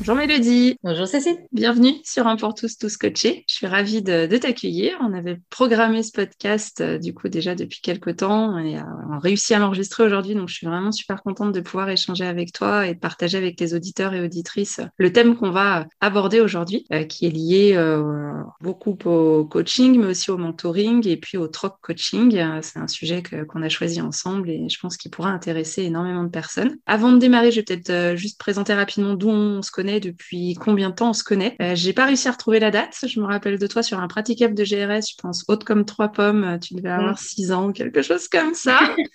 Bonjour Mélodie. Bonjour Cécile. Bienvenue sur Un pour tous, tous coachés. Je suis ravie de, t'accueillir. On avait programmé ce podcast euh, du coup déjà depuis quelques temps et euh, on a réussi à l'enregistrer aujourd'hui. Donc je suis vraiment super contente de pouvoir échanger avec toi et de partager avec les auditeurs et auditrices le thème qu'on va aborder aujourd'hui, euh, qui est lié beaucoup au coaching, mais aussi au mentoring et puis au troc coaching. C'est un sujet qu'on a choisi ensemble et je pense qu'il pourra intéresser énormément de personnes. Avant de démarrer, je vais peut-être juste présenter rapidement d'où on se connaît depuis combien de temps on se connaît. Euh, j'ai pas réussi à retrouver la date. Je me rappelle de toi sur un praticable de GRS, je pense haute comme trois pommes. Euh, tu devais avoir mm. six ans, quelque chose comme ça.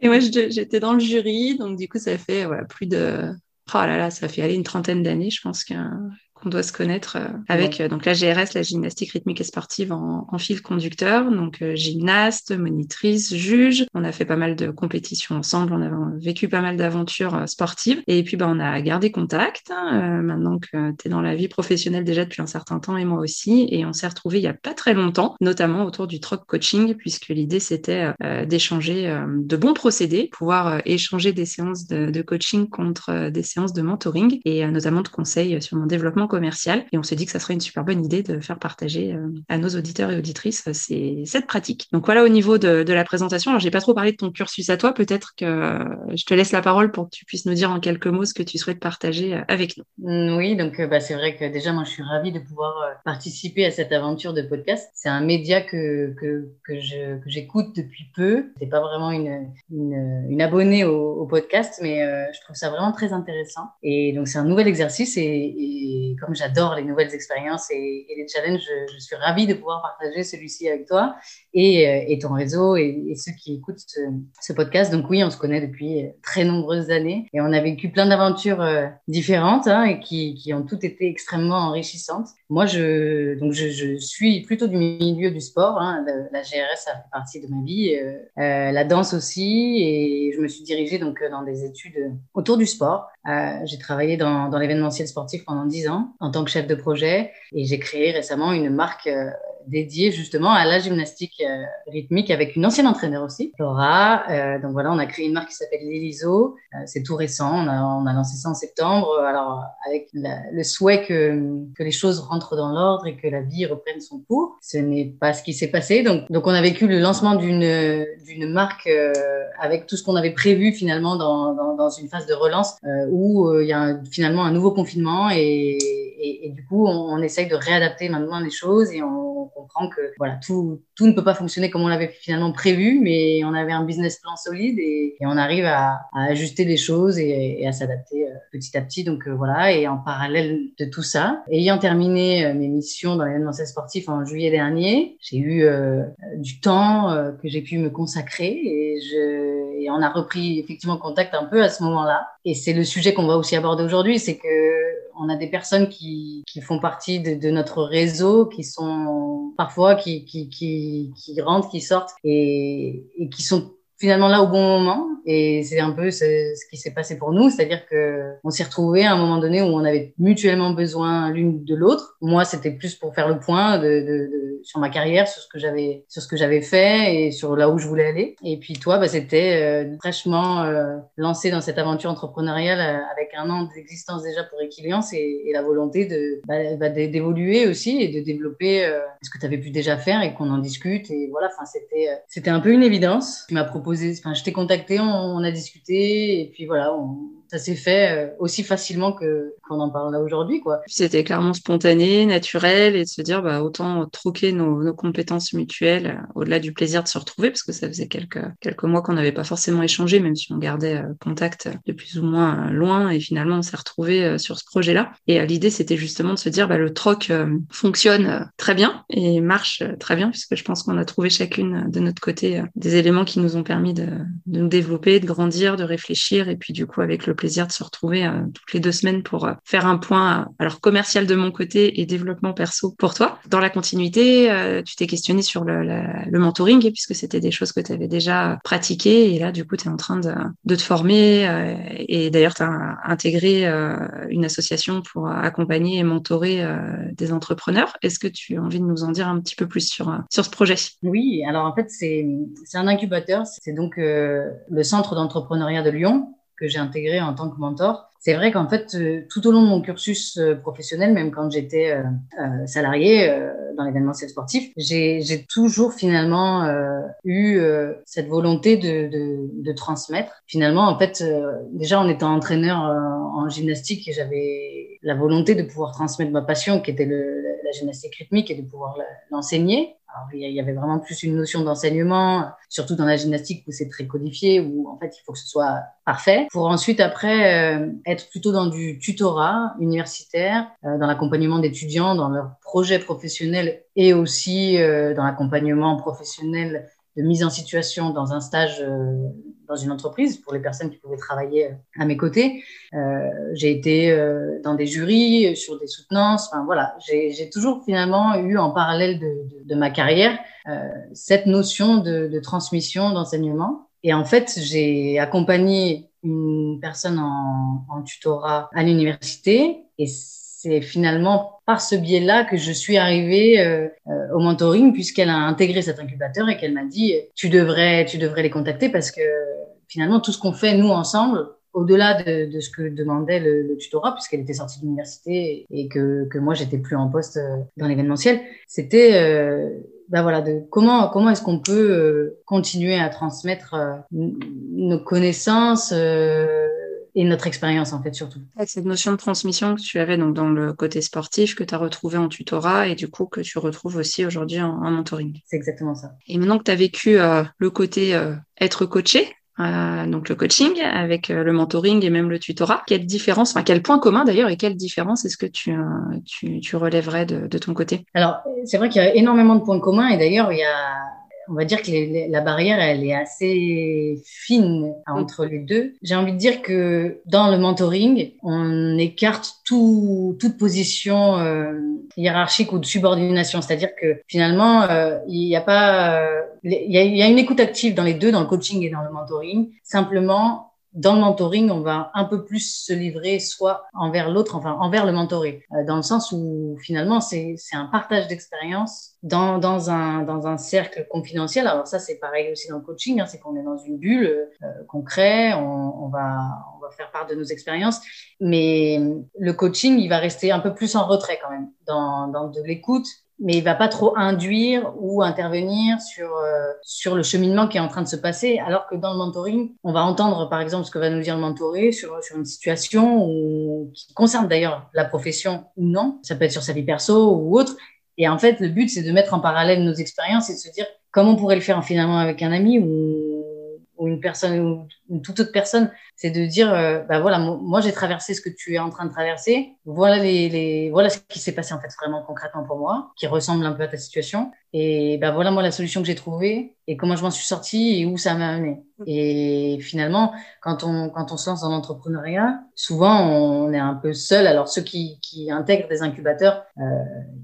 et moi, j'étais dans le jury, donc du coup, ça fait voilà, plus de Oh là là, ça fait aller une trentaine d'années, je pense, qu'un on doit se connaître euh, avec euh, donc la GRS, la gymnastique rythmique et sportive en, fil conducteur. Donc euh, gymnaste, monitrice, juge. On a fait pas mal de compétitions ensemble. On a vécu pas mal d'aventures sportives. Et puis bah, on a gardé contact. Hein, maintenant que tu es dans la vie professionnelle déjà depuis un certain temps et moi aussi. Et on s'est retrouvés il y a pas très longtemps, notamment autour du troc coaching, puisque l'idée c'était d'échanger de bons procédés, pouvoir échanger des séances de, de, coaching contre des séances de mentoring et notamment de conseils sur mon développement commercial. Et on s'est dit que ça serait une super bonne idée de faire partager euh, à nos auditeurs et auditrices euh, cette pratique. Donc voilà au niveau de, la présentation. Alors j'ai pas trop parlé de ton cursus à toi. Peut-être que je te laisse la parole pour que tu puisses nous dire en quelques mots ce que tu souhaites partager euh, avec nous. Mm, oui, donc bah, c'est vrai que déjà moi je suis ravie de pouvoir participer à cette aventure de podcast. C'est un média que, que, que j'écoute depuis peu. C'est pas vraiment une, abonnée au, podcast, mais je trouve ça vraiment très intéressant. Et donc c'est un nouvel exercice et comme j'adore les nouvelles expériences et, les challenges, je, suis ravie de pouvoir partager celui-ci avec toi et, euh, ton réseau et, ceux qui écoutent ce, podcast. Donc oui, on se connaît depuis très nombreuses années et on a vécu plein d'aventures euh, différentes hein, et qui, ont toutes été extrêmement enrichissantes. Moi, je, donc je, suis plutôt du milieu du sport. Hein. La, GRS, ça fait partie de ma vie. Euh, la danse aussi. Et je me suis dirigée donc dans des études autour du sport. j'ai travaillé dans l'événementiel sportif pendant dix ans en tant que chef de projet et j'ai créé récemment une marque euh, dédiée justement à la gymnastique euh, rythmique avec une ancienne entraîneur aussi, Laura. Euh, donc voilà, on a créé une marque qui s'appelle L'Eliso. c'est tout récent, on a, lancé ça en septembre. Alors avec le souhait que, que les choses rentrent dans l'ordre et que la vie reprenne son cours. Ce n'est pas ce qui s'est passé. Donc, donc on a vécu le lancement d'une d'une marque avec tout ce qu'on avait prévu finalement dans, dans, une phase de relance où il y a finalement un nouveau confinement et et, du coup, on, essaye de réadapter maintenant les choses et on, comprend que voilà, tout, tout ne peut pas fonctionner comme on l'avait finalement prévu, mais on avait un business plan solide et, on arrive à, ajuster les choses et, à s'adapter euh, petit à petit. Donc euh, voilà, et en parallèle de tout ça, ayant terminé euh, mes missions dans l'événementiel sportif en juillet dernier, j'ai eu du temps que j'ai pu me consacrer et, je, et on a repris effectivement contact un peu à ce moment-là. Et c'est le sujet qu'on va aussi aborder aujourd'hui, c'est que on a des personnes qui, qui font partie de, notre réseau, qui sont parfois qui, qui, qui, qui rentrent, qui sortent et, et qui sont finalement là au bon moment. Et c'est un peu ce, qui s'est passé pour nous. C'est-à-dire que on s'est retrouvés à un moment donné où on avait mutuellement besoin l'une de l'autre. Moi c'était plus pour faire le point de, de, de, sur ma carrière sur ce que j'avais sur ce que j'avais fait et sur là où je voulais aller. Et puis toi bah, c'était euh, fraîchement euh, lancé dans cette aventure entrepreneuriale euh, avec un an d'existence déjà pour Equiliance et, et, la volonté de bah, bah d'évoluer aussi et de développer ce que tu avais pu déjà faire et qu'on en discute. Et voilà enfin c'était c'était un peu une évidence. Tu m'as proposé je t'ai contacté, on, on, a discuté, et puis voilà, on, ça s'est fait euh, aussi facilement que qu'on en parle là aujourd'hui, quoi. C'était clairement spontané, naturel, et de se dire, bah, autant troquer nos, nos compétences mutuelles euh, au-delà du plaisir de se retrouver, parce que ça faisait quelques, quelques mois qu'on n'avait pas forcément échangé, même si on gardait euh, contact de plus ou moins loin, et finalement on s'est retrouvé sur ce projet-là. Et l'idée, c'était justement de se dire, bah, le troc fonctionne très bien et marche très bien, puisque je pense qu'on a trouvé chacune de notre côté des éléments qui nous ont permis de, de nous développer, de grandir, de réfléchir, et puis du coup avec le plaisir de se retrouver euh, toutes les deux semaines pour euh, faire un point, euh, alors commercial de mon côté et développement perso pour toi. Dans la continuité, tu t'es questionné sur le, le mentoring puisque c'était des choses que tu avais déjà pratiquées et là du coup tu es en train de, de te former et d'ailleurs tu as intégré une association pour accompagner et mentorer des entrepreneurs. Est-ce que tu as envie de nous en dire un petit peu plus sur, sur ce projet? Oui, alors en fait c'est un incubateur, c'est donc le centre d'entrepreneuriat de Lyon que j'ai intégré en tant que mentor. C'est vrai qu'en fait, euh, tout au long de mon cursus euh, professionnel, même quand j'étais euh, salarié dans l'événementiel sportif, j'ai toujours finalement eu cette volonté de, de, de, transmettre. Finalement, en fait, déjà en étant entraîneur en gymnastique, j'avais la volonté de pouvoir transmettre ma passion, qui était le, la gymnastique rythmique, et de pouvoir l'enseigner. Il y avait vraiment plus une notion d'enseignement, surtout dans la gymnastique où c'est très codifié, où en fait il faut que ce soit parfait, pour ensuite après euh, être plutôt dans du tutorat universitaire, euh, dans l'accompagnement d'étudiants, dans leurs projets professionnels et aussi euh, dans l'accompagnement professionnel de mise en situation dans un stage dans une entreprise pour les personnes qui pouvaient travailler euh, à mes côtés. Euh, j'ai été euh, dans des jurys, sur des soutenances. Enfin voilà, j'ai toujours finalement eu en parallèle de, de, de ma carrière cette notion de, de transmission, d'enseignement. Et en fait, j'ai accompagné une personne en, en tutorat à l'université et c'est finalement par ce biais-là que je suis arrivée euh, euh, au mentoring puisqu'elle a intégré cet incubateur et qu'elle m'a dit tu devrais tu devrais les contacter parce que finalement tout ce qu'on fait nous ensemble au-delà de, de, ce que demandait le, le tutorat puisqu'elle était sortie de l'université et que, que moi j'étais plus en poste euh, dans l'événementiel c'était euh, ben voilà, de comment comment est-ce qu'on peut continuer à transmettre nos connaissances et notre expérience en fait surtout. Cette notion de transmission que tu avais donc dans le côté sportif, que tu as retrouvé en tutorat et du coup que tu retrouves aussi aujourd'hui en, mentoring. C'est exactement ça. Et maintenant que tu as vécu euh, le côté euh, être coaché, euh, donc le coaching avec le mentoring et même le tutorat, quelle différence, enfin quel point commun d'ailleurs et quelle différence est-ce que tu, tu, tu relèverais de, de ton côté? Alors c'est vrai qu'il y a énormément de points communs et d'ailleurs il y a on va dire que la barrière, elle est assez fine entre les deux. J'ai envie de dire que dans le mentoring, on écarte tout, toute position euh, hiérarchique ou de subordination. C'est-à-dire que finalement, euh, il n'y a pas, euh, il y, a, il y a une écoute active dans les deux, dans le coaching et dans le mentoring. Simplement, dans le mentoring, on va un peu plus se livrer soit envers l'autre, enfin envers le mentoré, euh, dans le sens où finalement c'est un partage d'expérience dans, dans, un, dans un cercle confidentiel. Alors ça c'est pareil aussi dans le coaching, hein, c'est qu'on est dans une bulle euh, on, on, va, on va faire part de nos expériences, mais le coaching il va rester un peu plus en retrait quand même, dans, dans de l'écoute mais il va pas trop induire ou intervenir sur euh, sur le cheminement qui est en train de se passer. Alors que dans le mentoring on va entendre par exemple ce que va nous dire le mentoré sur sur une situation ou qui concerne d'ailleurs la profession ou non. Ça peut être sur sa vie perso ou autre. Et en fait le but c'est de mettre en parallèle nos expériences et de se dire comment on pourrait le faire finalement avec un ami ou ou une personne ou une toute autre personne, c'est de dire, euh, bah voilà, moi j'ai traversé ce que tu es en train de traverser. Voilà les, les voilà ce qui s'est passé en fait vraiment concrètement pour moi, qui ressemble un peu à ta situation. Et bah voilà moi la solution que j'ai trouvée et comment je m'en suis sortie et où ça m'a amené. Et finalement, quand on quand on se lance dans l'entrepreneuriat, souvent on est un peu seul. Alors ceux qui qui intègrent des incubateurs, euh,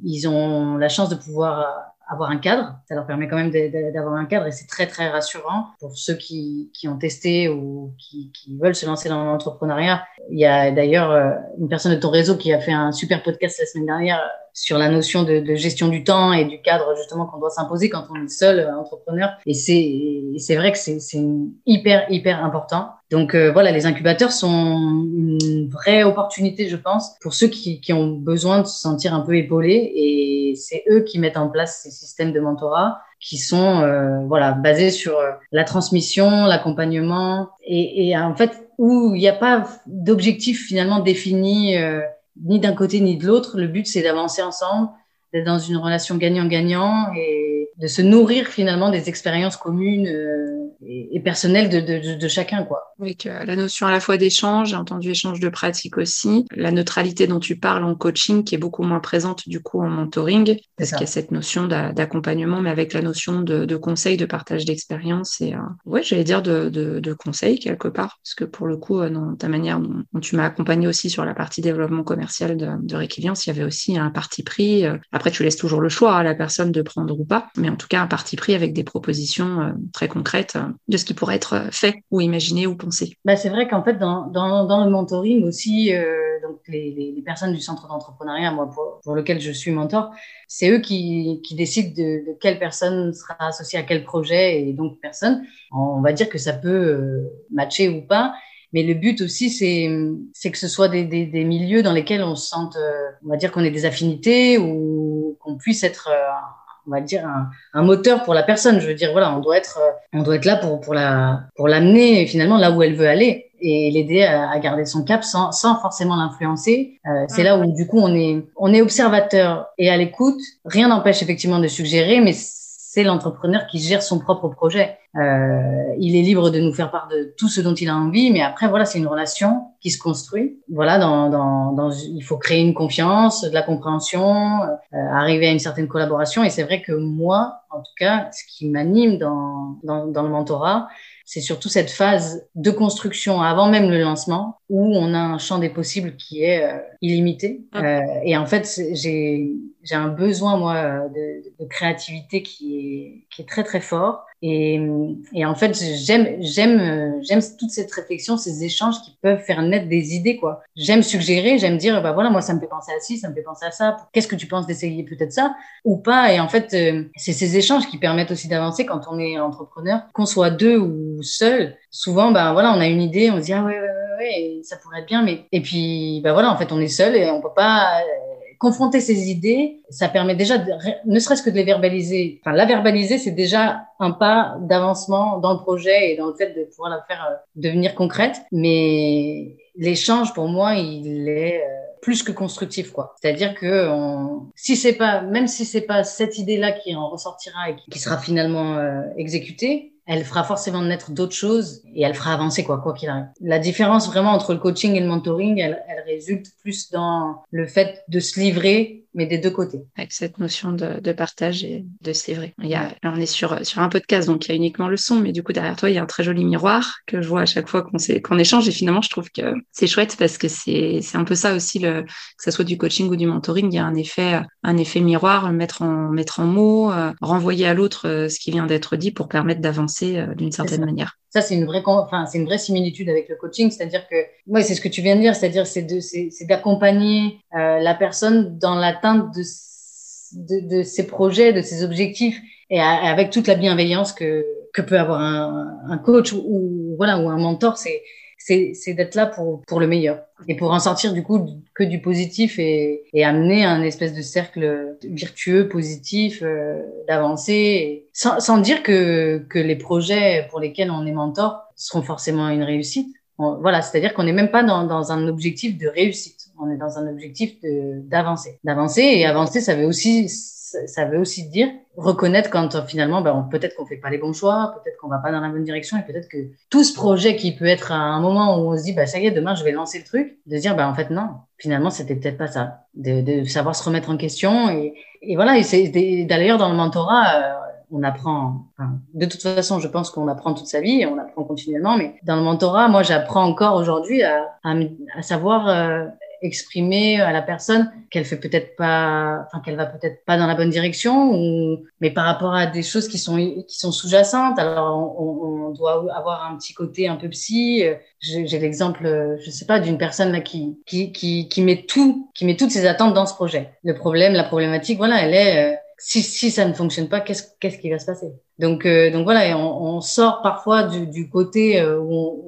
ils ont la chance de pouvoir avoir un cadre. Ça leur permet quand même d'avoir un cadre et c'est très, très rassurant pour ceux qui, qui ont testé ou qui, qui, veulent se lancer dans l'entrepreneuriat. Il y a d'ailleurs euh, une personne de ton réseau qui a fait un super podcast la semaine dernière sur la notion de, gestion du temps et du cadre justement qu'on doit s'imposer quand on est seul euh, entrepreneur. Et c'est vrai que c'est hyper hyper important. Donc euh, voilà, les incubateurs sont une vraie opportunité, je pense, pour ceux qui, qui ont besoin de se sentir un peu épaulés. Et c'est eux qui mettent en place ces systèmes de mentorat qui sont voilà basés sur la transmission, l'accompagnement et, en fait où il n'y a pas d'objectif finalement défini ni d'un côté ni de l'autre. Le but c'est d'avancer ensemble, d'être dans une relation gagnant-gagnant et de se nourrir finalement des expériences communes et, personnel de, de, de, chacun, quoi. Avec la notion à la fois d'échange, j'ai entendu échange de pratique aussi, la neutralité dont tu parles en coaching qui est beaucoup moins présente du coup en mentoring, parce qu'il y a cette notion d'accompagnement, mais avec la notion de, de conseil, de partage d'expérience et, euh, ouais, j'allais dire de, de, de, conseil quelque part, parce que pour le coup, euh, dans ta manière dont, tu m'as accompagné aussi sur la partie développement commercial de, de il y avait aussi un parti pris. Euh, après, tu laisses toujours le choix à la personne de prendre ou pas, mais en tout cas un parti pris avec des propositions très concrètes de ce qui pourrait être fait ou imaginé ou pensé. Bah, c'est vrai qu'en fait, dans, le mentoring aussi, euh, donc les, personnes du centre d'entrepreneuriat, moi, pour, lequel je suis mentor, c'est eux qui, décident de, quelle personne sera associée à quel projet et donc personne. On va dire que ça peut euh, matcher ou pas. Mais le but aussi, c'est, que ce soit des, des, milieux dans lesquels on se sente, euh, on va dire qu'on ait des affinités ou qu'on puisse être on va dire un, un, moteur pour la personne. Je veux dire, voilà, on doit être, euh, on doit être là pour pour la pour l'amener finalement là où elle veut aller et l'aider à, à, garder son cap sans, sans forcément l'influencer. Euh, c'est là où du coup on est on est observateur et à l'écoute. Rien n'empêche effectivement de suggérer, mais c'est l'entrepreneur qui gère son propre projet. Euh, il est libre de nous faire part de tout ce dont il a envie, mais après voilà, c'est une relation qui se construit. Voilà, dans, dans, dans, il faut créer une confiance, de la compréhension, euh, arriver à une certaine collaboration. Et c'est vrai que moi, en tout cas, ce qui m'anime dans, dans, dans le mentorat, c'est surtout cette phase de construction avant même le lancement où on a un champ des possibles qui est euh, illimité. Ah. Euh, et en fait, j'ai j'ai un besoin moi de, de, créativité qui est qui est très très fort. Et, et en fait, j'aime j'aime j'aime toute cette réflexion, ces échanges qui peuvent faire naître des idées quoi. J'aime suggérer, j'aime dire bah voilà moi ça me fait penser à ci, ça me fait penser à ça. Qu'est-ce que tu penses d'essayer peut-être ça ou pas? Et en fait, euh, c'est ces échanges qui permettent aussi d'avancer quand on est entrepreneur, qu'on soit deux ou seul. Souvent, ben voilà, on a une idée, on se dit ah ouais ouais ouais, ouais ça pourrait être bien, mais et puis ben voilà, en fait on est seul et on peut pas confronter ses idées, ça permet déjà, ne serait-ce que de les verbaliser. Enfin, la verbaliser, c'est déjà un pas d'avancement dans le projet et dans le fait de pouvoir la faire euh, devenir concrète. Mais l'échange, pour moi, il est euh, plus que constructif, quoi. C'est-à-dire que on... si c'est pas, même si c'est pas cette idée-là qui en ressortira et qui sera finalement euh, exécutée, elle fera forcément naître d'autres choses et elle fera avancer quoi quoi qu'il arrive. La différence vraiment entre le coaching et le mentoring, elle, elle résulte plus dans le fait de se livrer mais des deux côtés. Avec cette notion de, de partage et de c'est vrai. Il y a, on est sur, sur un podcast, donc il y a uniquement le son, mais du coup, derrière toi, il y a un très joli miroir que je vois à chaque fois qu'on qu'on échange. Et finalement, je trouve que c'est chouette parce que c'est un peu ça aussi, le, que ce soit du coaching ou du mentoring, il y a un effet, un effet miroir, mettre en, mettre en mots, euh, renvoyer à l'autre euh, ce qui vient d'être dit pour permettre d'avancer euh, d'une certaine manière. Ça, c'est une vraie, enfin, c'est une vraie similitude avec le coaching, c'est-à-dire que, ouais, c'est ce que tu viens de dire, c'est-à-dire c'est de, c'est d'accompagner euh, la personne dans l'atteinte de, de, de, ses projets, de ses objectifs, et avec toute la bienveillance que que peut avoir un, un coach ou, ou voilà ou un mentor, c'est c'est d'être là pour, pour le meilleur et pour en sortir du coup que du positif et, et amener un espèce de cercle virtueux, positif, euh, d'avancer, sans, sans dire que, que les projets pour lesquels on est mentor seront forcément une réussite. voilà, c'est-à-dire qu'on n'est même pas dans, dans un objectif de réussite, on est dans un objectif d'avancer. D'avancer et avancer, ça veut aussi ça veut aussi dire reconnaître quand euh, finalement, ben, peut-être qu'on fait pas les bons choix, peut-être qu'on va pas dans la bonne direction, et peut-être que tout ce projet qui peut être à un moment où on se dit, bah ça y est, demain je vais lancer le truc, de dire, bah en fait non, finalement c'était peut-être pas ça, de, de, savoir se remettre en question, et, et voilà. Et d'ailleurs dans le mentorat. Euh, on apprend, enfin, de toute façon, je pense qu'on apprend toute sa vie, on apprend continuellement, mais dans le mentorat, moi, j'apprends encore aujourd'hui à, à, à, savoir euh, exprimer à la personne qu'elle fait peut-être pas, enfin qu'elle va peut-être pas dans la bonne direction, ou mais par rapport à des choses qui sont qui sont sous-jacentes. Alors on, on, doit avoir un petit côté un peu psy. J'ai l'exemple, je sais pas, d'une personne là qui, qui qui qui met tout, qui met toutes ses attentes dans ce projet. Le problème, la problématique, voilà, elle est euh, si, si ça ne fonctionne pas, qu'est-ce qu'est-ce qui va se passer? Donc euh, donc voilà, on, on, sort parfois du, du côté euh, où,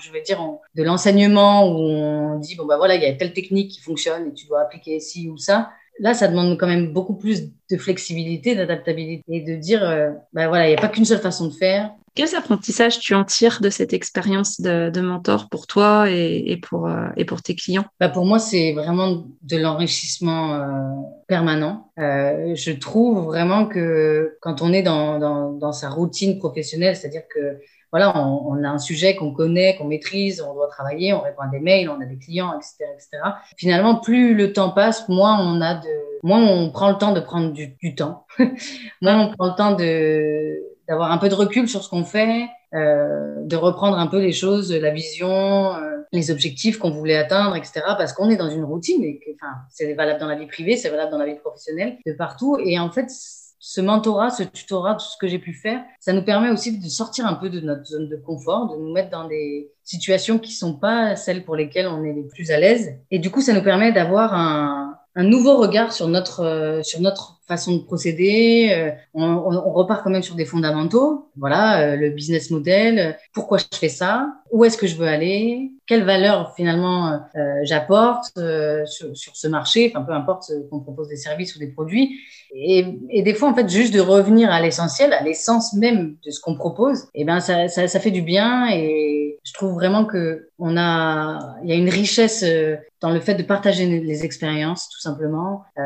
je vais dire de l'enseignement où on dit bon bah voilà il y a telle technique qui fonctionne et tu dois appliquer ci ou ça là, ça demande quand même beaucoup plus de flexibilité, d'adaptabilité et de dire, euh, ben voilà, il n'y a pas qu'une seule façon de faire. Quels apprentissages tu en tires de cette expérience de, mentor pour toi et, pour, euh, et pour tes clients? Bah Pour moi, c'est vraiment de l'enrichissement euh, permanent. Euh, je trouve vraiment que quand on est dans, dans, dans sa routine professionnelle, c'est-à-dire que voilà, on, on, a un sujet qu'on connaît, qu'on maîtrise, on doit travailler, on répond à des mails, on a des clients, etc., etc. Finalement, plus le temps passe, moins on a de, moins on prend le temps de prendre du, du temps, moins on prend le temps de d'avoir un peu de recul sur ce qu'on fait, euh, de reprendre un peu les choses, la vision, euh, les objectifs qu'on voulait atteindre, etc. Parce qu'on est dans une routine et que, enfin, c'est valable dans la vie privée, c'est valable dans la vie professionnelle, de partout. Et en fait, ce mentorat, ce tutorat, tout ce que j'ai pu faire, ça nous permet aussi de sortir un peu de notre zone de confort, de nous mettre dans des situations qui sont pas celles pour lesquelles on est les plus à l'aise. Et du coup, ça nous permet d'avoir un, un nouveau regard sur notre euh, sur notre façon de procéder. Euh, on, repart quand même sur des fondamentaux. Voilà, euh, le business model. pourquoi je fais ça Où est-ce que je veux aller Quelle valeur finalement j'apporte sur, ce marché Enfin, peu importe qu'on propose des services ou des produits. Et, des fois, en fait, juste de revenir à l'essentiel, à l'essence même de ce qu'on propose, et eh ben ça, ça, fait du bien. Et je trouve vraiment que on a, y a une richesse dans le fait de partager les expériences, tout simplement. Euh,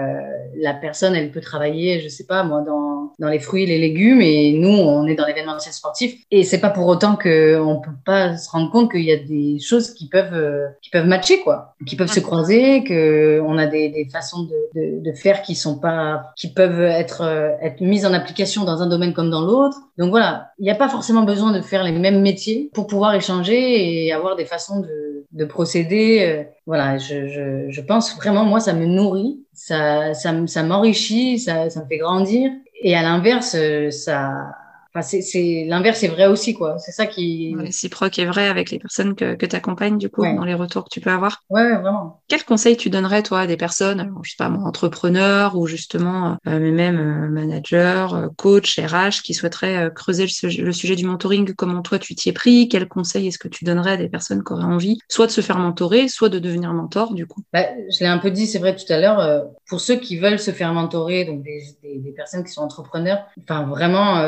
la personne, elle peut je sais pas, moi, dans, dans les fruits les légumes, et nous, on est dans l'événementiel sportif. Et c'est pas pour autant que on peut pas se rendre compte qu'il y a des choses qui peuvent euh, qui peuvent matcher, quoi, qui peuvent se croiser, que on a des, des façons de, de, de, faire qui sont pas, qui peuvent être euh, être mises en application dans un domaine comme dans l'autre. Donc voilà, il n'y a pas forcément besoin de faire les mêmes métiers pour pouvoir échanger et avoir des façons de, de procéder. Euh, voilà, je, je, je, pense vraiment, moi, ça me nourrit, ça, ça, ça m'enrichit, ça, ça me fait grandir. Et à l'inverse, euh, ça, Enfin, c'est l'inverse est vrai aussi, quoi. C'est ça qui. Réciproque est vrai avec les personnes que, que tu accompagnes, du coup, dans les retours que tu peux avoir. Ouais, ouais, vraiment. Quel conseil tu donnerais, toi, à des personnes, je sais pas, moi, entrepreneurs ou justement, euh, mais même euh, managers, euh, coach, RH, qui souhaiteraient creuser le, sujet du mentoring? Comment toi, tu t'y es pris? Quel conseil est-ce que tu donnerais à des personnes qui auraient envie, soit de se faire mentorer, soit de devenir mentor, du coup? Bah, Je l'ai un peu dit, c'est vrai tout à l'heure. Pour ceux qui veulent se faire mentorer, donc des, des, des personnes qui sont entrepreneurs, enfin, vraiment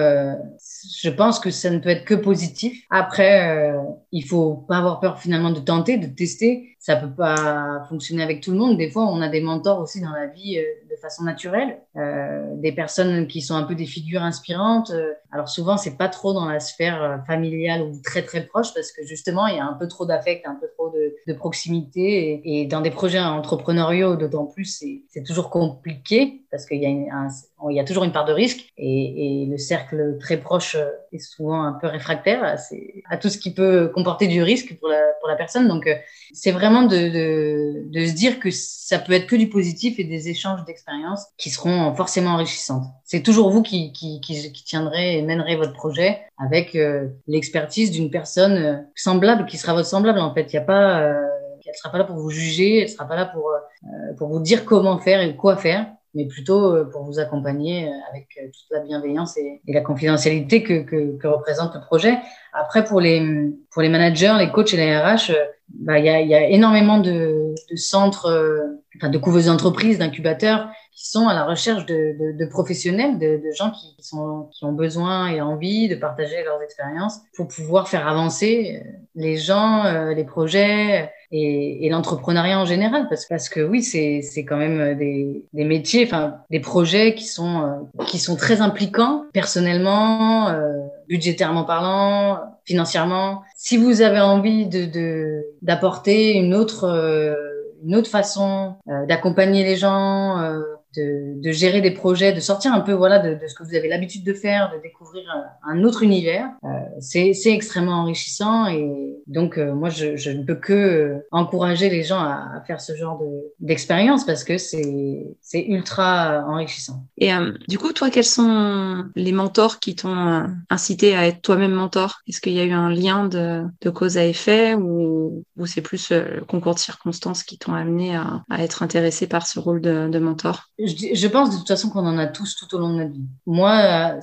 je pense que ça ne peut être que positif. Après, euh, il faut pas avoir peur finalement de tenter, de tester. Ça peut pas fonctionner avec tout le monde. Des fois, on a des mentors aussi dans la vie euh, de façon naturelle, euh, des personnes qui sont un peu des figures inspirantes. Euh, alors souvent, c'est pas trop dans la sphère euh, familiale ou très très proche parce que justement, il y a un peu trop d'affect, un peu trop de, proximité. Et, dans des projets entrepreneuriaux, d'autant plus, c'est toujours compliqué parce qu'il y, a y a toujours une part de risque et, et, le cercle très proche est souvent un peu réfractaire à, à tout ce qui peut comporter du risque pour la, pour la personne. Donc, c'est vraiment de, de, de, se dire que ça peut être que du positif et des échanges d'expériences qui seront forcément enrichissantes. C'est toujours vous qui, qui, qui, tiendrez et mènerez votre projet avec euh, l'expertise d'une personne euh, semblable qui sera votre semblable en fait. Il y a pas, euh, elle sera pas là pour vous juger, elle sera pas là pour pour vous dire comment faire et quoi faire mais plutôt pour vous accompagner avec toute la bienveillance et, la confidentialité que, représente le projet. Après, pour les, pour les managers, les coachs et les RH, bah, il y, a, y a énormément de, centres, euh, enfin, de couveuses d'entreprises, d'incubateurs qui sont à la recherche de, professionnels, de, de, gens qui, sont, qui ont besoin et envie de partager leurs expériences pour pouvoir faire avancer euh, les gens, euh, les projets et, et l'entrepreneuriat en général. Parce, que oui, c'est quand même des, des métiers, enfin des projets qui sont, qui sont très impliquants personnellement, euh, budgétairement parlant, financièrement. Si vous avez envie de d'apporter une autre euh, une autre façon euh, d'accompagner les gens, euh, de, de, gérer des projets, de sortir un peu voilà de, de ce que vous avez l'habitude de faire, de découvrir un, autre univers. Euh, c'est extrêmement enrichissant et donc euh, moi je, je, ne peux que euh, encourager les gens à, à faire ce genre d'expérience parce que c'est c'est ultra enrichissant. Et euh, du coup toi quels sont les mentors qui t'ont incité à être toi-même mentor? Est-ce qu'il y a eu un lien de, de cause à effet ou, ou c'est plus le concours de circonstances qui t'ont amené à, à, être intéressé par ce rôle de, de mentor? Je, pense de toute façon qu'on en a tous tout au long de notre vie. Moi,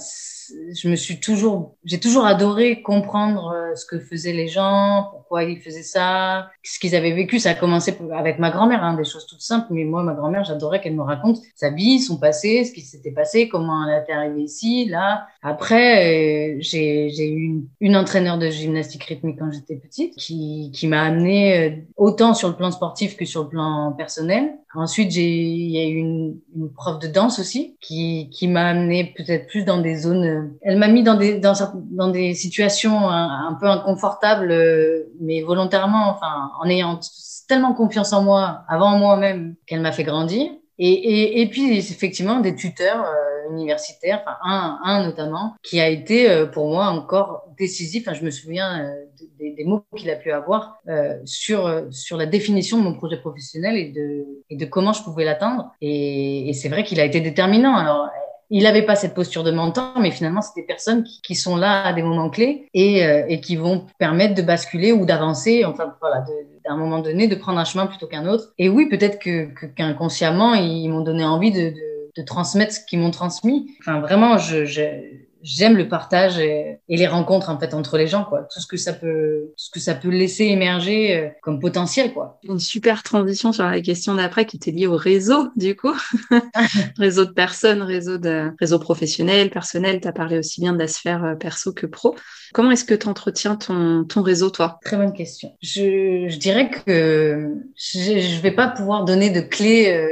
je me suis toujours, j'ai toujours adoré comprendre euh, ce que faisaient les gens, pourquoi ils faisaient ça, ce qu'ils avaient vécu. Ça a commencé avec ma grand-mère, hein, des choses toutes simples. Mais moi, ma grand-mère, j'adorais qu'elle me raconte sa vie, son passé, ce qui s'était passé, comment elle était arrivée ici, là. Après, euh, j'ai eu une, une entraîneur de gymnastique rythmique quand j'étais petite, qui, qui m'a amené euh, autant sur le plan sportif que sur le plan personnel. Ensuite, j'ai, il y a eu une, une, prof de danse aussi qui, qui m'a amené peut-être plus dans des zones. Elle m'a mis dans des dans, des situations un, un peu inconfortables, euh, mais volontairement, enfin, en ayant tellement confiance en moi, avant moi-même, qu'elle m'a fait grandir. Et, puis effectivement des tuteurs euh, universitaires, enfin un, un notamment, qui a été euh, pour moi encore décisif. Je me souviens euh, des, mots qu'il a pu avoir euh, sur sur la définition de mon projet professionnel et de et de comment je pouvais l'atteindre. Et, et c'est vrai qu'il a été déterminant. Alors il n'avait pas cette posture de mentor, mais finalement, c'est des personnes qui, qui, sont là à des moments clés et, euh, et qui vont permettre de basculer ou d'avancer, enfin voilà, d'un moment donné, de prendre un chemin plutôt qu'un autre. Et oui, peut-être que qu'inconsciemment, ils m'ont donné envie de, de, de transmettre ce qu'ils m'ont transmis. Enfin, vraiment, je, je j'aime le partage et, les rencontres en fait entre les gens quoi. Tout ce que ça peut tout ce que ça peut laisser émerger euh, comme potentiel quoi. Une super transition sur la question d'après qui était liée au réseau du coup. Réseau de personnes réseau de réseau professionnel personnel. Tu as parlé aussi bien de la sphère euh, perso que pro. Comment est-ce que tu entretiens ton ton réseau toi? Très bonne question. Je, je dirais que je, je vais pas pouvoir donner de clés euh,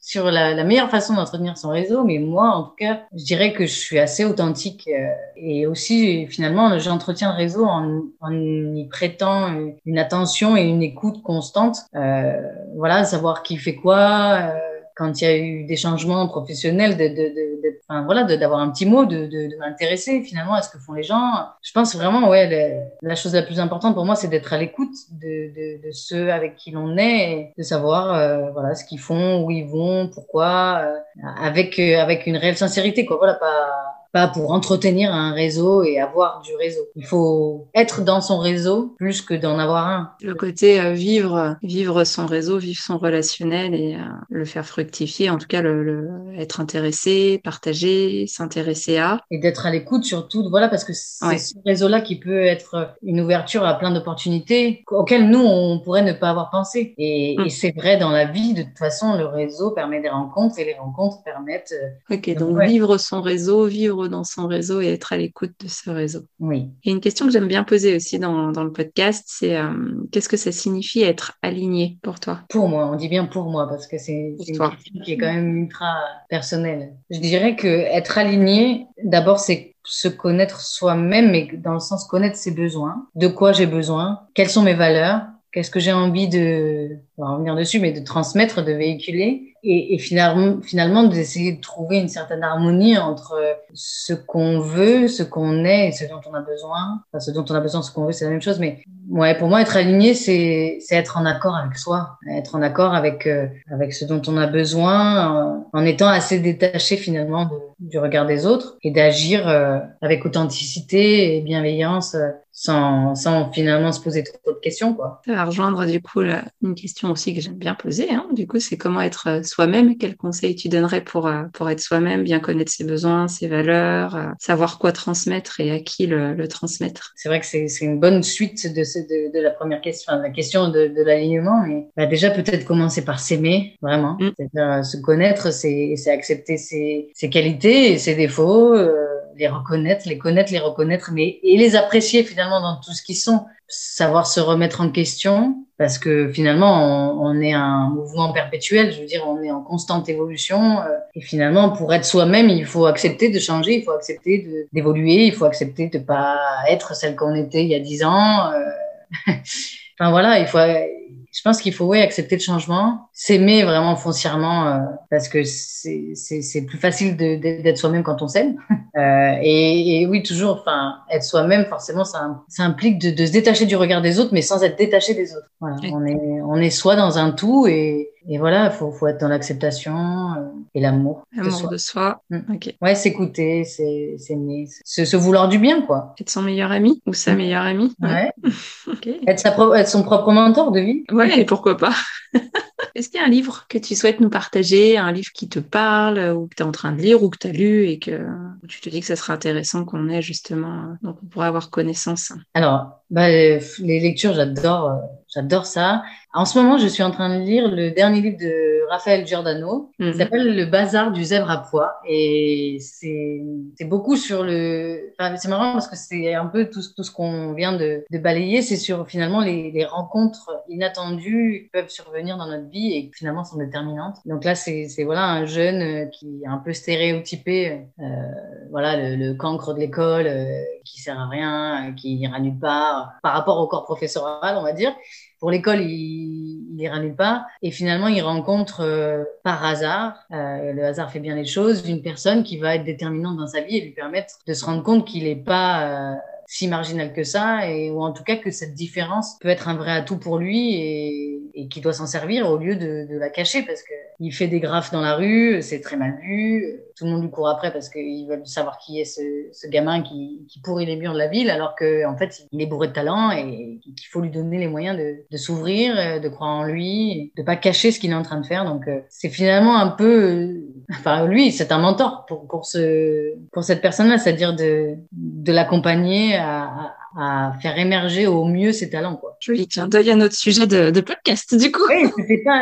sur la, la meilleure façon d'entretenir son réseau, mais moi, en tout cas, je dirais que je suis assez authentique euh, et aussi, finalement, j'entretiens le réseau en, en, y prêtant une attention et une écoute constante. Euh, voilà, savoir qui fait quoi. Euh, quand il y a eu des changements professionnels, de, de, enfin, voilà, d'avoir un petit mot, de, de, m'intéresser finalement à ce que font les gens. Je pense vraiment, ouais, la chose la plus importante pour moi, c'est d'être à l'écoute de, de, ceux avec qui l'on est, de savoir, euh, voilà, ce qu'ils font, où ils vont, pourquoi, euh, avec euh, avec une réelle sincérité, quoi. Voilà, pas pas pour entretenir un réseau et avoir du réseau. Il faut être dans son réseau plus que d'en avoir un. Le côté euh, vivre, vivre son réseau, vivre son relationnel et euh, le faire fructifier, en tout cas le, le être intéressé, partager, s'intéresser à. Et d'être à l'écoute surtout, voilà, parce que c'est ce réseau-là qui peut être une ouverture à plein d'opportunités auxquelles nous, on pourrait ne pas avoir pensé. Et, mm. et c'est vrai dans la vie, de toute façon, le réseau permet des rencontres et les rencontres permettent... Euh, ok, donc, donc vivre son réseau, vivre dans son réseau et être à l'écoute de ce réseau. Oui. Et une question que j'aime bien poser aussi dans, dans le podcast, c'est euh, qu'est-ce que ça signifie être aligné pour toi? Pour moi, on dit bien pour moi parce que c'est une question qui est quand même ultra personnelle. Je dirais que être aligné, d'abord, c'est se connaître soi-même, mais dans le sens connaître ses besoins, de quoi j'ai besoin, quelles sont mes valeurs, qu'est-ce que j'ai envie de, on va revenir dessus, mais de transmettre, de véhiculer, et, et finalement, finalement d'essayer de trouver une certaine harmonie entre ce qu'on veut, ce qu'on est et ce dont on a besoin. Enfin, ce dont on a besoin, ce qu'on veut, c'est la même chose. Mais ouais, pour moi, être aligné, c'est c'est être en accord avec soi, être en accord avec euh, avec ce dont on a besoin, en, étant assez détaché finalement du regard des autres et d'agir euh, avec authenticité et bienveillance. Euh, sans, sans finalement se poser trop de questions. Quoi. Ça va rejoindre du coup une question aussi que j'aime bien poser. Hein. Du coup, c'est comment être soi-même. Quels conseils tu donnerais pour, pour être soi-même, bien connaître ses besoins, ses valeurs, euh, savoir quoi transmettre et à qui le, le transmettre? C'est vrai que c'est une bonne suite de, de, de, la première question, enfin, la question de, de l'alignement. Mais bah, déjà, peut-être commencer par s'aimer, vraiment. Mm. C'est-à-dire se connaître, c'est accepter ses, ses, qualités et ses défauts. Euh, les reconnaître, les connaître, les reconnaître, mais et les apprécier finalement dans tout ce qu'ils sont, savoir se remettre en question, parce que finalement on, on, est un mouvement perpétuel, je veux dire, on est en constante évolution, euh, et finalement pour être soi-même, il faut accepter de changer, il faut accepter d'évoluer, il faut accepter de pas être celle qu'on était il y a dix ans. Euh, enfin voilà, il faut je pense qu'il faut oui accepter le changement, s'aimer vraiment foncièrement euh, parce que c'est plus facile d'être soi-même quand on s'aime. Euh, et, et, oui, toujours, enfin, être soi-même, forcément, ça, ça implique de, de, se détacher du regard des autres, mais sans être détaché des autres. Voilà, on est on est soi dans un tout et et voilà, il faut, faut être dans l'acceptation euh, et l'amour. L'amour de soi. De soi. Mm. Ok. Ouais, s'écouter, c'est s'aimer, se, vouloir du bien, quoi. Être son meilleur ami ou sa mm. meilleure amie. Ouais. okay. être, sa être son propre mentor de vie. Ouais, et pourquoi pas. Est-ce qu'il y a un livre que tu souhaites nous partager, un livre qui te parle, ou que tu es en train de lire, ou que tu as lu et que tu te dis que ça serait intéressant qu'on ait justement, donc on pourrait avoir connaissance? Alors, bah, les lectures, j'adore, j'adore ça. En ce moment, je suis en train de lire le dernier livre de Raphaël Giordano, qui mhm. s'appelle Le bazar du zèbre à poids. Et c'est beaucoup sur le. Enfin, c'est marrant parce que c'est un peu tout, tout ce qu'on vient de, de balayer. C'est sur finalement les, les, rencontres inattendues qui peuvent survenir dans notre vie et qui finalement sont déterminantes. Donc là, c'est voilà un jeune qui est un peu stéréotypé. Euh, voilà, le, le, cancre de l'école euh, qui sert à rien, qui ira nulle part par rapport au corps professoral, on va dire pour l'école, il, il ira nulle part. Et finalement, il rencontre euh, par hasard, euh, le hasard fait bien les choses, une personne qui va être déterminante dans sa vie et lui permettre de se rendre compte qu'il n'est pas euh, si marginal que ça, et, ou en tout cas que cette différence peut être un vrai atout pour lui et, et qu'il doit s'en servir au lieu de, de la cacher parce que il fait des graphes dans la rue, c'est très mal vu, tout le monde lui court après parce qu'ils veulent savoir qui est ce, ce gamin qui, qui, pourrit les murs de la ville, alors qu'en en fait il est bourré de talent et qu'il faut lui donner les moyens de, de s'ouvrir, de croire en lui, de pas cacher ce qu'il est en train de faire. Donc euh, c'est finalement un peu, euh, enfin lui c'est un mentor pour pour ce pour cette personne-là, c'est-à-dire de de l'accompagner à faire émerger au mieux ses talents. Quoi. Joli clin d'œil à notre sujet de, podcast, du coup. Oui,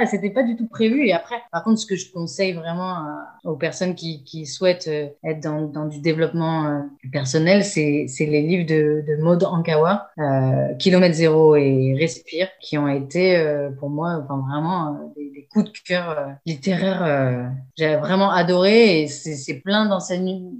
c'était pas, du tout prévu. Et après, par contre, ce que je conseille vraiment aux personnes qui, souhaitent euh, être dans, du développement euh, personnel, c'est, les livres de, de Maud Ankawa, euh, Kilomètre Zéro et Respire, qui ont été euh, pour moi vraiment des, coups de cœur littéraires. j'ai vraiment adoré et c'est, plein d'enseignements,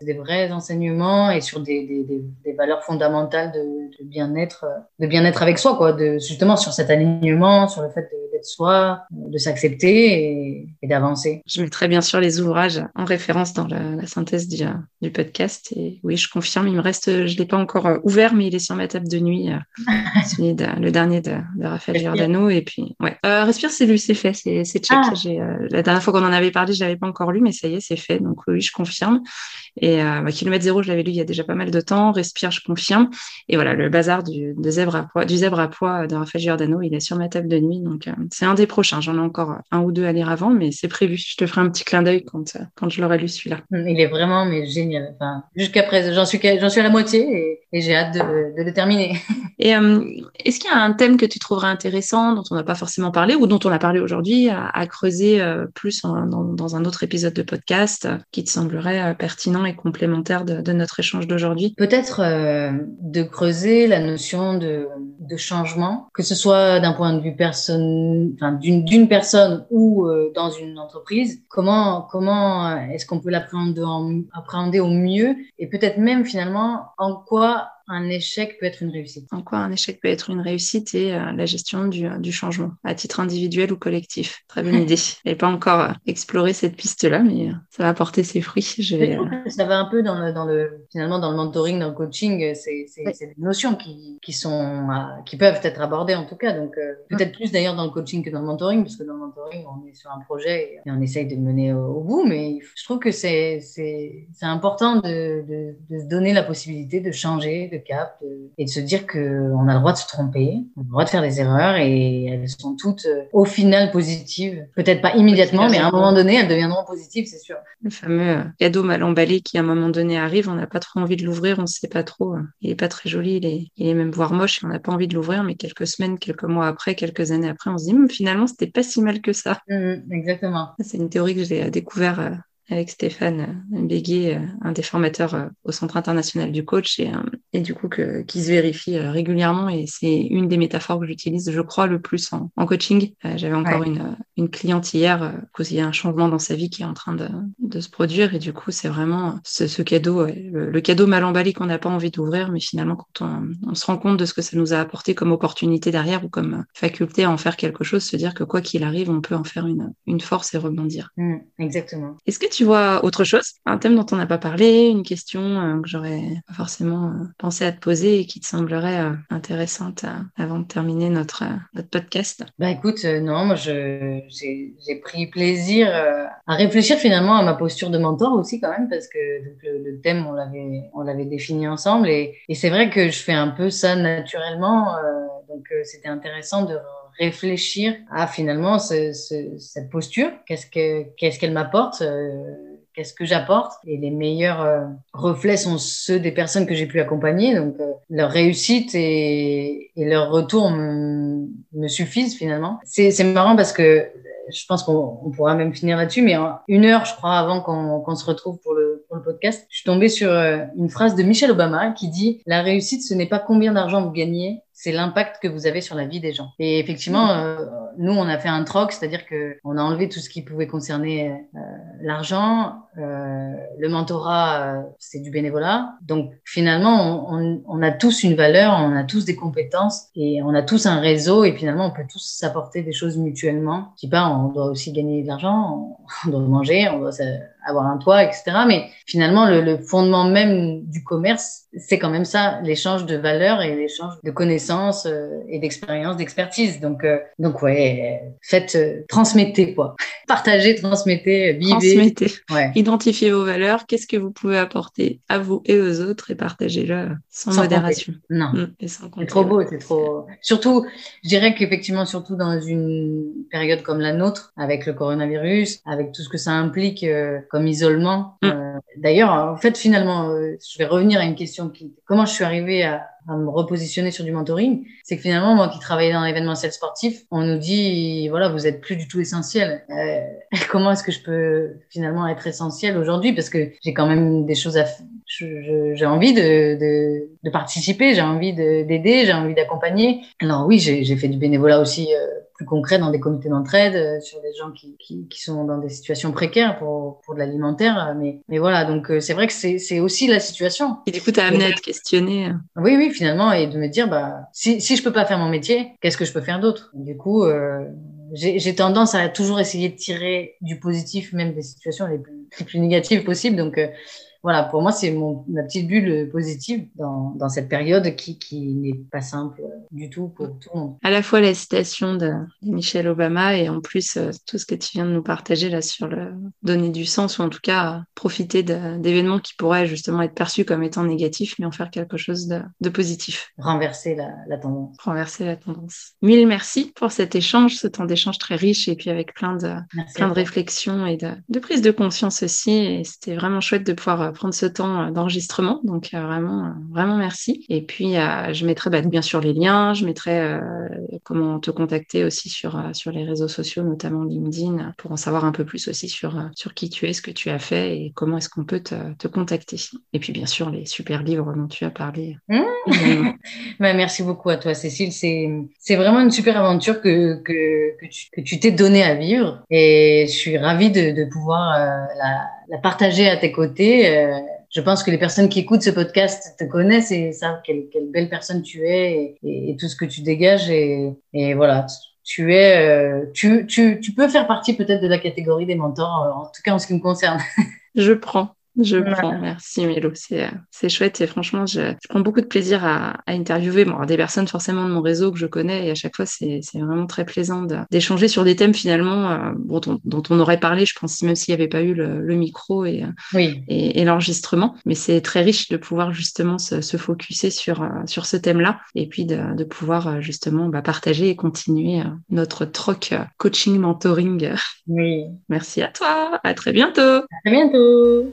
des vrais enseignements et sur des valeurs fondamentales de, de bien-être, de bien-être avec soi, quoi, de justement sur cet alignement, sur le fait d'être soi, de s'accepter et, d'avancer. Je mettrai bien sûr les ouvrages en référence dans la, synthèse du, du, podcast. Et oui, je confirme, il me reste, je l'ai pas encore euh, ouvert, mais il est sur ma table de nuit, euh, le dernier de, de Raphaël Giordano. Et puis, ouais, euh, Respire, c'est lu, c'est fait, c'est check. Ah. la dernière fois qu'on en avait parlé, je l'avais pas encore lu, mais ça y est, c'est fait. Donc oui, je confirme. Et euh, bah, Kilomètre Zéro, je l'avais lu il y a déjà pas mal de temps. Respire, je confirme. Et voilà, le bazar du, de zèbre à poids, du zèbre à poids de Raphaël Giordano, il est sur ma table de nuit. Donc, euh, c'est un des prochains. J'en ai encore un ou deux à lire avant, mais c'est prévu. Je te ferai un petit clin d'œil quand, euh, quand je l'aurai lu celui-là. Il est vraiment mais génial. Enfin, jusqu'à présent, j'en suis, j'en suis à la moitié et, et j'ai hâte de, de, le terminer. Et euh, est-ce qu'il y a un thème que tu trouverais intéressant, dont on n'a pas forcément parlé ou dont on a parlé aujourd'hui, à, à, creuser plus en, dans, dans, un autre épisode de podcast qui te semblerait pertinent et complémentaire de, de notre échange d'aujourd'hui? Peut-être euh, de creuser la notion de, de changement, que ce soit d'un point de vue d'une personne ou euh, dans une entreprise. Comment, comment est-ce qu'on peut l'appréhender appréhender au mieux et peut-être même finalement en quoi un échec peut être une réussite En quoi un échec peut être une réussite et euh, la gestion du, euh, du, changement, à titre individuel ou collectif? Très bonne idée. Je n'ai pas encore euh, exploré cette piste-là, mais ça va porter ses fruits. Je vais, Ça va un peu dans le, dans le, finalement, dans le mentoring, dans le coaching, c'est des notions qui, qui, sont, qui peuvent être abordées en tout cas. Donc, peut-être plus d'ailleurs dans le coaching que dans le mentoring, parce que dans le mentoring, on est sur un projet et on essaye de le mener au, bout, mais je trouve que c'est important de, de, de se donner la possibilité de changer, de cap et de se dire qu'on a le droit de se tromper, on a le droit de faire des erreurs et elles sont toutes euh, au final positives. Peut-être pas immédiatement, mais à un moment donné, elles deviendront positives, c'est sûr. Le fameux euh, cadeau mal emballé qui à un moment donné arrive, on n'a pas trop envie de l'ouvrir, on ne sait pas trop. Hein. Il est pas très joli, il est, il est même voire moche et on n'a pas envie de l'ouvrir, mais quelques semaines, quelques mois après, quelques années après, on se dit hum, finalement c'était pas si mal que ça. Mmh, exactement. C'est une théorie que j'ai euh, découvert avec Stéphane Béguet, un des formateurs au Centre international du coach, et, et du coup que, qui se vérifie euh, régulièrement. Et c'est une des métaphores que j'utilise, je crois, le plus en, en coaching. Euh, j'avais encore ouais. une, une cliente hier, euh, qu'il y a un changement dans sa vie qui est en train de, de se produire. Et du coup, c'est vraiment ce, ce cadeau, le, le, cadeau mal emballé qu'on n'a pas envie d'ouvrir, mais finalement, quand on, on, se rend compte de ce que ça nous a apporté comme opportunité derrière ou comme faculté à en faire quelque chose, se dire que quoi qu'il arrive, on peut en faire une, une force et rebondir. Mmh, exactement. Est-ce que tu vois autre chose, un thème dont on n'a pas parlé, une question euh, que j'aurais pas forcément euh, à te poser et qui te semblerait euh, intéressante avant de terminer notre, notre podcast Bah écoute, non, moi j'ai pris plaisir à réfléchir finalement à ma posture de mentor aussi quand même parce que le, thème on l'avait défini ensemble et, et c'est vrai que je fais un peu ça naturellement donc c'était intéressant de réfléchir à finalement cette posture. Qu'est-ce que qu'est-ce qu'elle m'apporte qu'est-ce que j'apporte. Et les meilleurs euh, reflets sont ceux des personnes que j'ai pu accompagner. Donc euh, leur réussite et, et leur retour me, me suffisent finalement. C'est marrant parce que je pense qu'on pourra même finir là-dessus, mais une heure, je crois, avant qu'on se retrouve pour le, pour le podcast, je suis tombée sur euh, une phrase de Michelle Obama qui dit La réussite, ce n'est pas combien d'argent vous gagnez, c'est l'impact que vous avez sur la vie des gens. Et effectivement, euh, nous, on a fait un troc, c'est-à-dire que on a enlevé tout ce qui pouvait concerner euh, l'argent, euh, le mentorat, euh, c'est du bénévolat. Donc finalement, on, on, on, a tous une valeur, on a tous des compétences et on a tous un réseau et finalement, on peut tous s'apporter des choses mutuellement. Dis pas, on doit aussi gagner de l'argent, on, doit manger, on doit avoir un toit, etc. Mais finalement, le, le fondement même du commerce, c'est quand même ça, l'échange de valeurs et l'échange de connaissances euh, et d'expériences, d'expertise. Donc, euh, donc ouais, faites, euh, transmettez quoi, partagez, transmettez, vivez. Transmettez. Ouais. Identifiez vos valeurs. Qu'est-ce que vous pouvez apporter à vous et aux autres et partagez-le sans, modération. Non, mmh. c'est trop beau, c'est trop. Surtout, je dirais qu'effectivement, surtout dans une période comme la nôtre, avec le coronavirus, avec tout ce que ça implique comme isolement. Mmh. D'ailleurs, en fait, finalement, je vais revenir à une question comment je suis arrivée à, me repositionner sur du mentoring, c'est que finalement, moi qui travaillais dans l'événementiel sportif, on nous dit, voilà, vous êtes plus du tout essentiel. Euh, comment est-ce que je peux finalement être essentiel aujourd'hui? Parce que j'ai quand même des choses à j'ai envie de, de, participer, j'ai envie d'aider, j'ai envie d'accompagner. Alors oui, j'ai fait du bénévolat aussi euh, plus concret dans des comités d'entraide euh, sur des gens qui, qui, qui, sont dans des situations précaires pour, pour de l'alimentaire. Euh, mais, mais voilà, donc euh, c'est vrai que c'est aussi la situation. Et du coup, tu as amené à te questionner. Oui, oui, finalement, et de me dire, bah, si, si je peux pas faire mon métier, qu'est-ce que je peux faire d'autre? Du coup, euh, j'ai tendance à toujours essayer de tirer du positif, même des situations les plus, les plus négatives possibles. Donc, voilà, pour moi, c'est ma petite bulle positive dans, dans cette période qui, qui n'est pas simple du tout pour tout le monde. À la fois la citation de, Michelle Obama et en plus euh, tout ce que tu viens de nous partager là sur le donner du sens ou en tout cas profiter d'événements qui pourraient justement être perçus comme étant négatifs mais en faire quelque chose de, de positif. Renverser la, la, tendance. Renverser la tendance. Mille merci pour cet échange, ce temps d'échange très riche et puis avec plein de, plein de réflexions et de, de prise de conscience aussi. Et c'était vraiment chouette de pouvoir euh, prendre ce temps euh, d'enregistrement. Donc euh, vraiment, euh, vraiment merci. Et puis je mettrai bah, bien sûr les liens, je mettrai comment te contacter aussi sur, sur les réseaux sociaux, notamment LinkedIn, pour en savoir un peu plus aussi sur, sur qui tu es, ce que tu as fait et comment est-ce qu'on peut te, te, contacter. Et puis bien sûr les super livres dont tu as parlé. Mmh. bah, merci beaucoup à toi Cécile. C'est vraiment une super aventure que, que, que tu t'es donné à vivre et je suis ravie de, de pouvoir la la partager à tes côtés. Euh, je pense que les personnes qui écoutent ce podcast te connaissent et savent quelle, quelle belle personne tu es et, tout ce que tu dégages. Et, et voilà, tu es, euh, tu, tu, tu peux faire partie peut-être de la catégorie des mentors, euh, en tout cas en ce qui me concerne. Je prends. Je prends. Merci Mélo, c'est c'est chouette et franchement je, je, prends beaucoup de plaisir à, à interviewer bon, des personnes forcément de mon réseau que je connais et à chaque fois c'est vraiment très plaisant d'échanger sur des thèmes finalement euh, dont, dont, on aurait parlé je pense même s'il n'y avait pas eu le, le micro et, oui. et, et l'enregistrement mais c'est très riche de pouvoir justement se, se focuser sur euh, sur ce thème-là et puis de, de pouvoir euh, justement bah, partager et continuer notre troc coaching mentoring. Oui. Merci à toi, à très bientôt. À très bientôt.